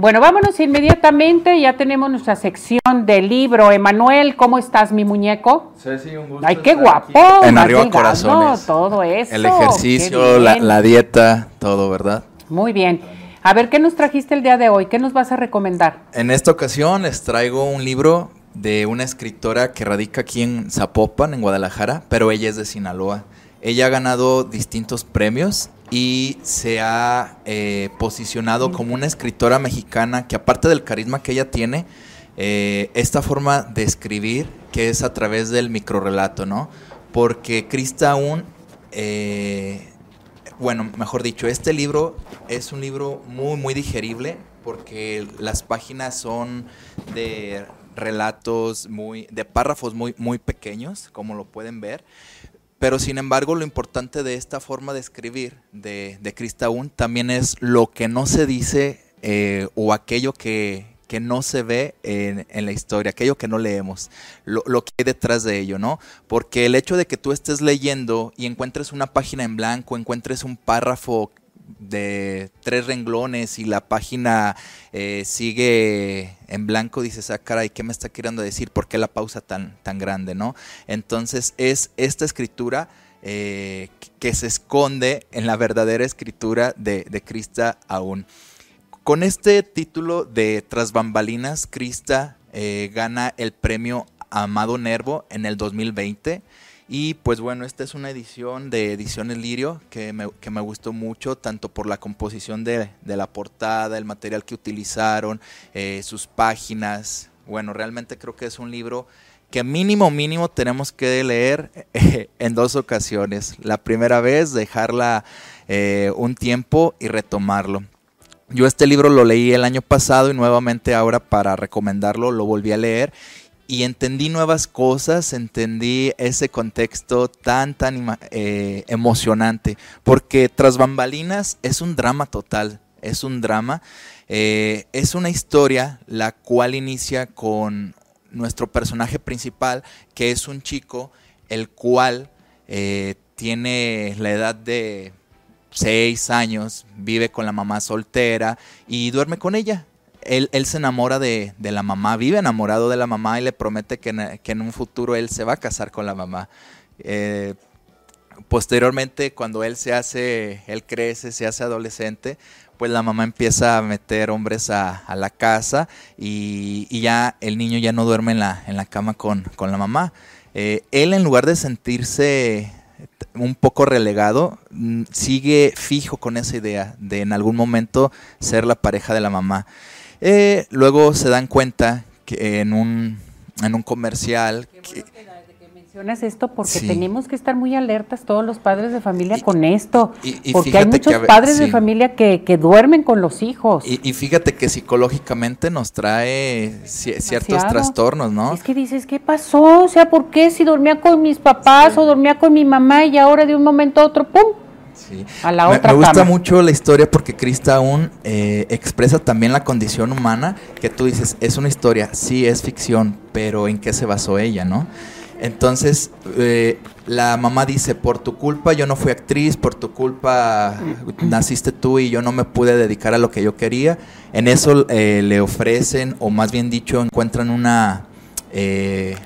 Bueno, vámonos inmediatamente. Ya tenemos nuestra sección del libro. Emanuel, ¿cómo estás, mi muñeco? Ceci, un gusto Ay, qué estar guapo. aquí. En arriba corazones. Todo eso. El ejercicio, la, la dieta, todo, ¿verdad? Muy bien. A ver, ¿qué nos trajiste el día de hoy? ¿Qué nos vas a recomendar? En esta ocasión les traigo un libro de una escritora que radica aquí en Zapopan, en Guadalajara, pero ella es de Sinaloa. Ella ha ganado distintos premios y se ha eh, posicionado como una escritora mexicana que aparte del carisma que ella tiene, eh, esta forma de escribir que es a través del microrelato, ¿no? Porque Krista aún, eh, bueno, mejor dicho, este libro es un libro muy, muy digerible porque las páginas son de relatos muy, de párrafos muy, muy pequeños, como lo pueden ver. Pero sin embargo, lo importante de esta forma de escribir de, de Krista Un también es lo que no se dice eh, o aquello que, que no se ve en, en la historia, aquello que no leemos, lo, lo que hay detrás de ello, ¿no? Porque el hecho de que tú estés leyendo y encuentres una página en blanco, encuentres un párrafo de tres renglones y la página eh, sigue en blanco, dices, ah, caray, ¿qué me está queriendo decir? ¿Por qué la pausa tan, tan grande, no? Entonces es esta escritura eh, que se esconde en la verdadera escritura de, de Krista aún. Con este título de Tras Bambalinas, Krista eh, gana el premio Amado Nervo en el 2020. Y pues bueno, esta es una edición de Ediciones Lirio que me, que me gustó mucho, tanto por la composición de, de la portada, el material que utilizaron, eh, sus páginas. Bueno, realmente creo que es un libro que mínimo, mínimo tenemos que leer eh, en dos ocasiones. La primera vez, dejarla eh, un tiempo y retomarlo. Yo este libro lo leí el año pasado y nuevamente ahora para recomendarlo lo volví a leer y entendí nuevas cosas, entendí ese contexto tan, tan eh, emocionante, porque Tras Bambalinas es un drama total, es un drama, eh, es una historia la cual inicia con nuestro personaje principal, que es un chico, el cual eh, tiene la edad de seis años, vive con la mamá soltera y duerme con ella. Él, él se enamora de, de, la mamá, vive enamorado de la mamá y le promete que en, que en un futuro él se va a casar con la mamá. Eh, posteriormente, cuando él se hace, él crece, se hace adolescente, pues la mamá empieza a meter hombres a, a la casa y, y, ya el niño ya no duerme en la, en la cama con, con la mamá. Eh, él en lugar de sentirse un poco relegado, mm, sigue fijo con esa idea de en algún momento ser la pareja de la mamá. Eh, luego se dan cuenta que en un, en un comercial... Que, mencionas esto porque sí. tenemos que estar muy alertas todos los padres de familia y, con esto, y, y porque hay muchos que, padres sí. de familia que, que, duermen con los hijos. Y, fíjate que psicológicamente nos trae ciertos trastornos, ¿no? Es que dices, ¿qué pasó? O sea, ¿por qué si dormía con mis papás sí. o dormía con mi mamá y ahora de un momento a otro, ¡pum! Sí. A la me, gusta cama. mucho la historia porque Krista aún eh, expresa también la condición humana que tú dices, es una historia, sí es ficción, pero ¿en qué se basó ella, no? Entonces, eh, la mamá dice, por tu culpa yo no fui actriz, por tu culpa naciste tú y yo no me pude dedicar a lo que yo quería. En eso eh, le ofrecen, o más bien dicho, encuentran una, eh,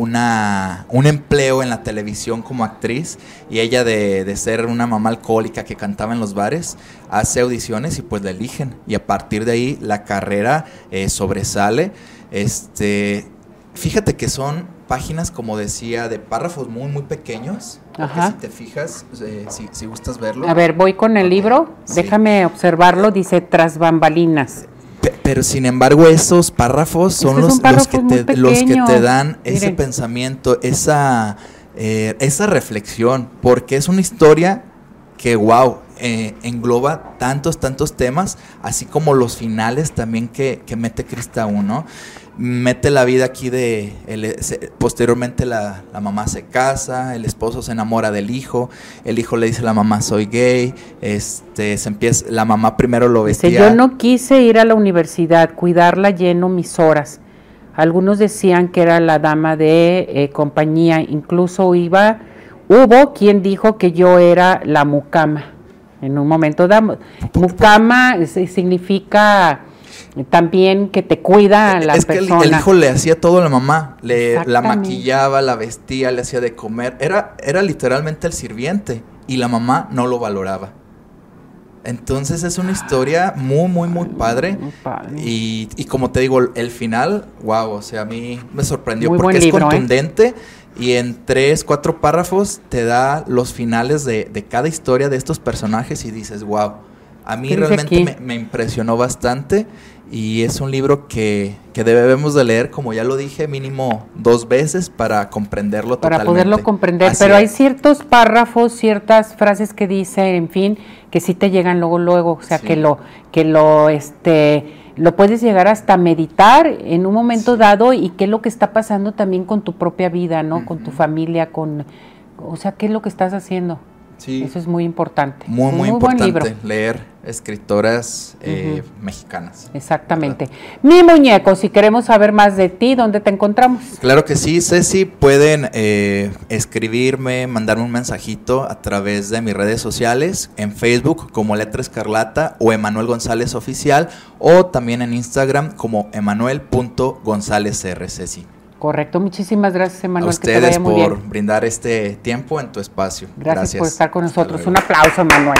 una, un empleo en la televisión como actriz y ella de, de, ser una mamá alcohólica que cantaba en los bares, hace audiciones y pues la eligen. Y a partir de ahí la carrera eh, sobresale. Este, fíjate que son páginas, como decía, de párrafos muy, muy pequeños. Ajá. Si te fijas, eh, si, si, gustas verlo. A ver, voy con el libro. Sí. Déjame observarlo. Dice tras bambalinas. Pero sin embargo, esos párrafos son los, que los, que te, los, que te, dan Miren. ese pensamiento, esa, eh, esa reflexión, porque es una historia que, wow, eh, engloba tantos, tantos temas, así como los finales también que, que mete Crista 1. Mete la vida aquí de. El, se, posteriormente, la, la, mamá se casa, el esposo se enamora del hijo, el hijo le dice a la mamá: Soy gay. Este, se empieza, la mamá primero lo vestía. Dice, Yo no quise ir a la universidad, cuidarla lleno mis horas. Algunos decían que era la dama de eh, compañía, incluso iba. Hubo quien dijo que yo era la mucama. En un momento damos. Mucama significa también que te cuida la es persona. que el, el, hijo le hacía todo a la mamá, le la maquillaba, la vestía, le hacía de comer, era, era literalmente el sirviente y la mamá no lo valoraba. Entonces es una historia muy, muy, muy padre. Muy padre. Y, y como te digo, el final, wow, o sea, a mí me sorprendió Muy porque es libro, ¿eh? Y en tres, cuatro párrafos te da los finales de, de cada historia de estos personajes y dices, wow, a mí ¿Qué dice realmente me, me impresionó bastante y es un libro que, que debemos de leer, como ya lo dije, mínimo dos veces para comprenderlo para totalmente. poderlo comprender, Así pero hay ciertos párrafos, ciertas frases que dice, en fin, que sí te llegan luego luego, o sea, Sí. que lo que lo este lo puedes llegar hasta meditar en un momento Sí. dado y qué es lo que está pasando también con tu propia vida, ¿no? Con tu familia, con o sea, qué es lo que estás haciendo. Sí, Eso es muy importante. muy, muy, buen libro. importante leer escritoras eh, mexicanas. Exactamente. Mi muñeco, si queremos saber más de ti, ¿dónde te encontramos? Claro que sí, Ceci, pueden eh, escribirme, mandarme un mensajito a través de mis redes sociales, en Facebook como Letra Escarlata o Emanuel González Oficial, o también en Instagram como emanuel.gonzálezr, Ceci. Correcto, muchísimas gracias, A Emanuel, que te ustedes vaya muy por bien. brindar este tiempo en tu espacio. Gracias, por Gracias. estar con nosotros. Un aplauso, Emanuel.